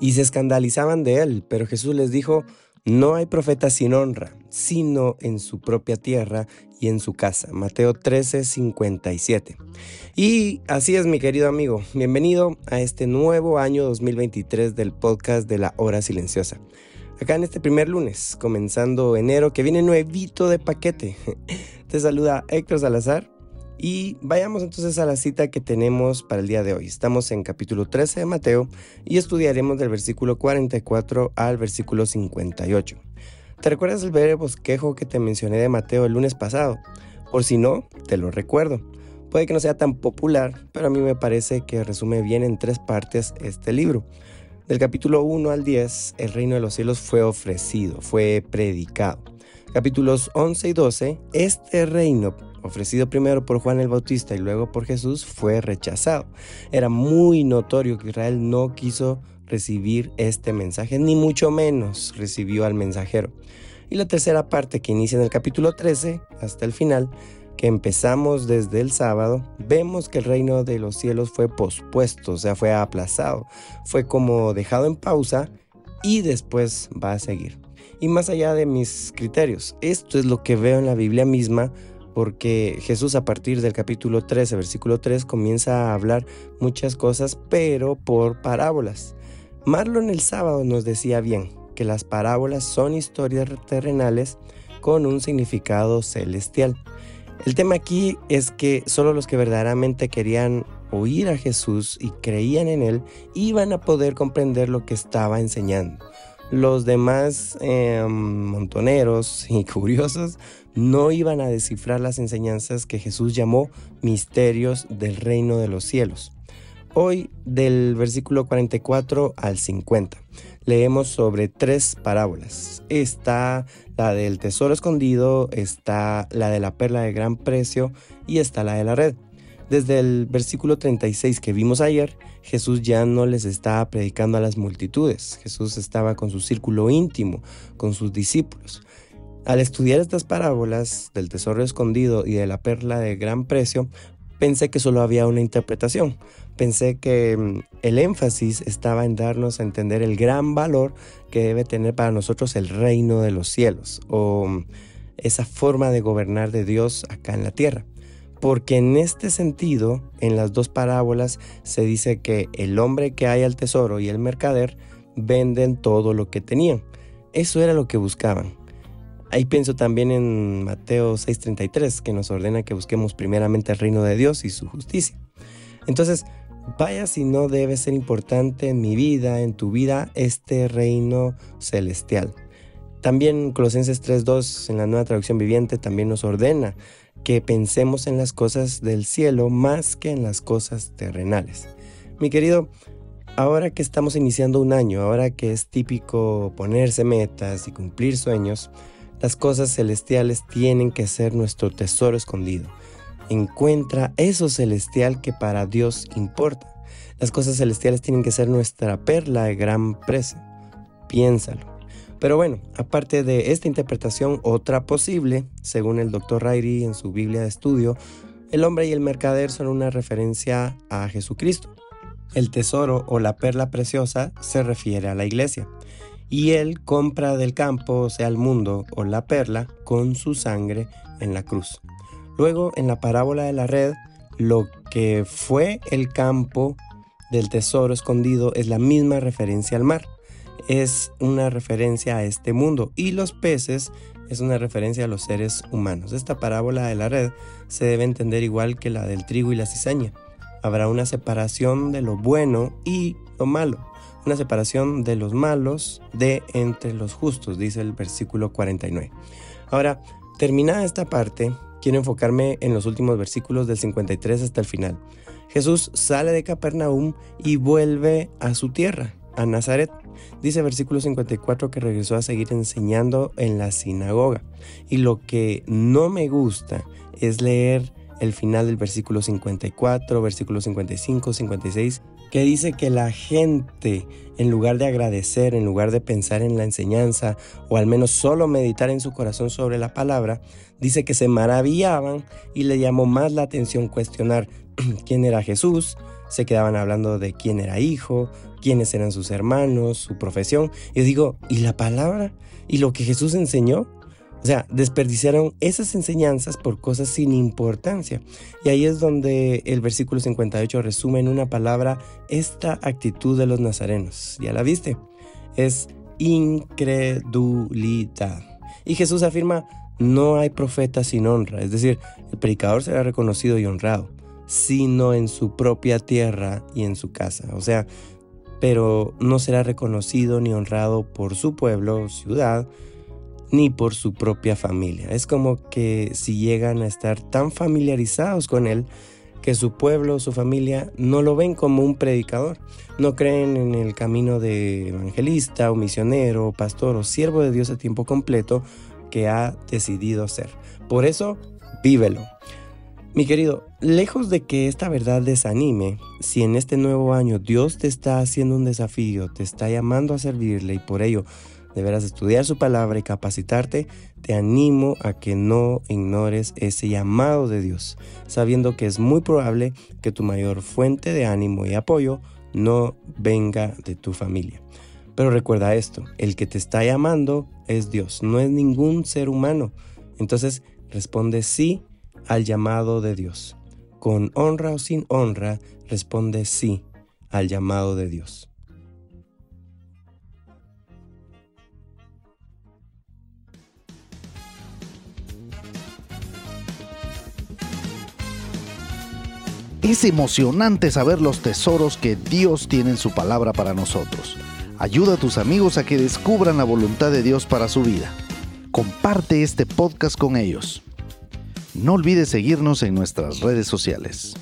Y se escandalizaban de él, pero Jesús les dijo, no hay profeta sin honra, sino en su propia tierra y en su casa. Mateo 13, 57. Y así es, mi querido amigo. Bienvenido a este nuevo año 2023 del podcast de la hora silenciosa. Acá en este primer lunes, comenzando enero, que viene nuevito de paquete. Te saluda Héctor Salazar y vayamos entonces a la cita que tenemos para el día de hoy. Estamos en capítulo 13 de Mateo y estudiaremos del versículo 44 al versículo 58. ¿Te recuerdas el breve bosquejo que te mencioné de Mateo el lunes pasado? Por si no, te lo recuerdo. Puede que no sea tan popular, pero a mí me parece que resume bien en tres partes este libro. Del capítulo 1 al 10, el reino de los cielos fue ofrecido, fue predicado. Capítulos 11 y 12, este reino ofrecido primero por Juan el Bautista y luego por Jesús, fue rechazado. Era muy notorio que Israel no quiso recibir este mensaje, ni mucho menos recibió al mensajero. Y la tercera parte que inicia en el capítulo 13 hasta el final, que empezamos desde el sábado, vemos que el reino de los cielos fue pospuesto, o sea, fue aplazado, fue como dejado en pausa y después va a seguir. Y más allá de mis criterios, esto es lo que veo en la Biblia misma porque Jesús a partir del capítulo 13, versículo 3, comienza a hablar muchas cosas, pero por parábolas. Marlon el sábado nos decía bien que las parábolas son historias terrenales con un significado celestial. El tema aquí es que solo los que verdaderamente querían oír a Jesús y creían en Él iban a poder comprender lo que estaba enseñando. Los demás em, montoneros y curiosos no iban a descifrar las enseñanzas que Jesús llamó misterios del reino de los cielos. Hoy, del versículo 44 al 50, leemos sobre tres parábolas. Está la del tesoro escondido, está la de la perla de gran precio y está la de la red. Desde el versículo 36 que vimos ayer, Jesús ya no les estaba predicando a las multitudes. Jesús estaba con su círculo íntimo, con sus discípulos. Al estudiar estas parábolas del tesoro escondido y de la perla de gran precio, pensé que solo había una interpretación. Pensé que mm, el énfasis estaba en darnos a entender el gran valor que debe tener para nosotros el reino de los cielos o mm, esa forma de gobernar de Dios acá en la tierra porque en este sentido, en las dos parábolas se dice que el hombre que hay al tesoro y el mercader venden todo lo que tenían. Eso era lo que buscaban. Ahí pienso también en Mateo 6:33, que nos ordena que busquemos primeramente el reino de Dios y su justicia. Entonces, vaya si no debe ser importante en mi vida, en tu vida, este reino celestial. También Colosenses 3:2 en la nueva traducción viviente también nos ordena que pensemos en las cosas del cielo más que en las cosas terrenales. Mi querido, ahora que estamos iniciando un año, ahora que es típico ponerse metas y cumplir sueños, las cosas celestiales tienen que ser nuestro tesoro escondido. Encuentra eso celestial que para Dios importa. Las cosas celestiales tienen que ser nuestra perla de gran precio. Piénsalo. Pero bueno, aparte de esta interpretación, otra posible, según el Dr. Rairi en su Biblia de estudio, el hombre y el mercader son una referencia a Jesucristo. El tesoro o la perla preciosa se refiere a la iglesia. Y él compra del campo, sea el mundo o la perla, con su sangre en la cruz. Luego, en la parábola de la red, lo que fue el campo del tesoro escondido es la misma referencia al mar es una referencia a este mundo y los peces es una referencia a los seres humanos. Esta parábola de la red se debe entender igual que la del trigo y la cizaña. Habrá una separación de lo bueno y lo malo, una separación de los malos de entre los justos, dice el versículo 49. Ahora, terminada esta parte, quiero enfocarme en los últimos versículos del 53 hasta el final. Jesús sale de Capernaum y vuelve a su tierra, a Nazaret. Dice versículo 54 que regresó a seguir enseñando en la sinagoga. Y lo que no me gusta es leer el final del versículo 54, versículo 55, 56, que dice que la gente, en lugar de agradecer, en lugar de pensar en la enseñanza, o al menos solo meditar en su corazón sobre la palabra, dice que se maravillaban y le llamó más la atención cuestionar quién era Jesús, se quedaban hablando de quién era hijo, quiénes eran sus hermanos, su profesión. Y digo, ¿y la palabra? ¿Y lo que Jesús enseñó? O sea, desperdiciaron esas enseñanzas por cosas sin importancia. Y ahí es donde el versículo 58 resume en una palabra esta actitud de los nazarenos. ¿Ya la viste? Es incredulidad. Y Jesús afirma, no hay profeta sin honra. Es decir, el predicador será reconocido y honrado, sino en su propia tierra y en su casa. O sea, pero no será reconocido ni honrado por su pueblo, ciudad, ni por su propia familia. Es como que si llegan a estar tan familiarizados con él que su pueblo, su familia no lo ven como un predicador, no creen en el camino de evangelista o misionero, o pastor o siervo de Dios a tiempo completo que ha decidido ser. Por eso, vívelo. Mi querido, lejos de que esta verdad desanime, si en este nuevo año Dios te está haciendo un desafío, te está llamando a servirle y por ello deberás estudiar su palabra y capacitarte, te animo a que no ignores ese llamado de Dios, sabiendo que es muy probable que tu mayor fuente de ánimo y apoyo no venga de tu familia. Pero recuerda esto, el que te está llamando es Dios, no es ningún ser humano. Entonces responde sí al llamado de Dios. Con honra o sin honra, responde sí al llamado de Dios. Es emocionante saber los tesoros que Dios tiene en su palabra para nosotros. Ayuda a tus amigos a que descubran la voluntad de Dios para su vida. Comparte este podcast con ellos. No olvides seguirnos en nuestras redes sociales.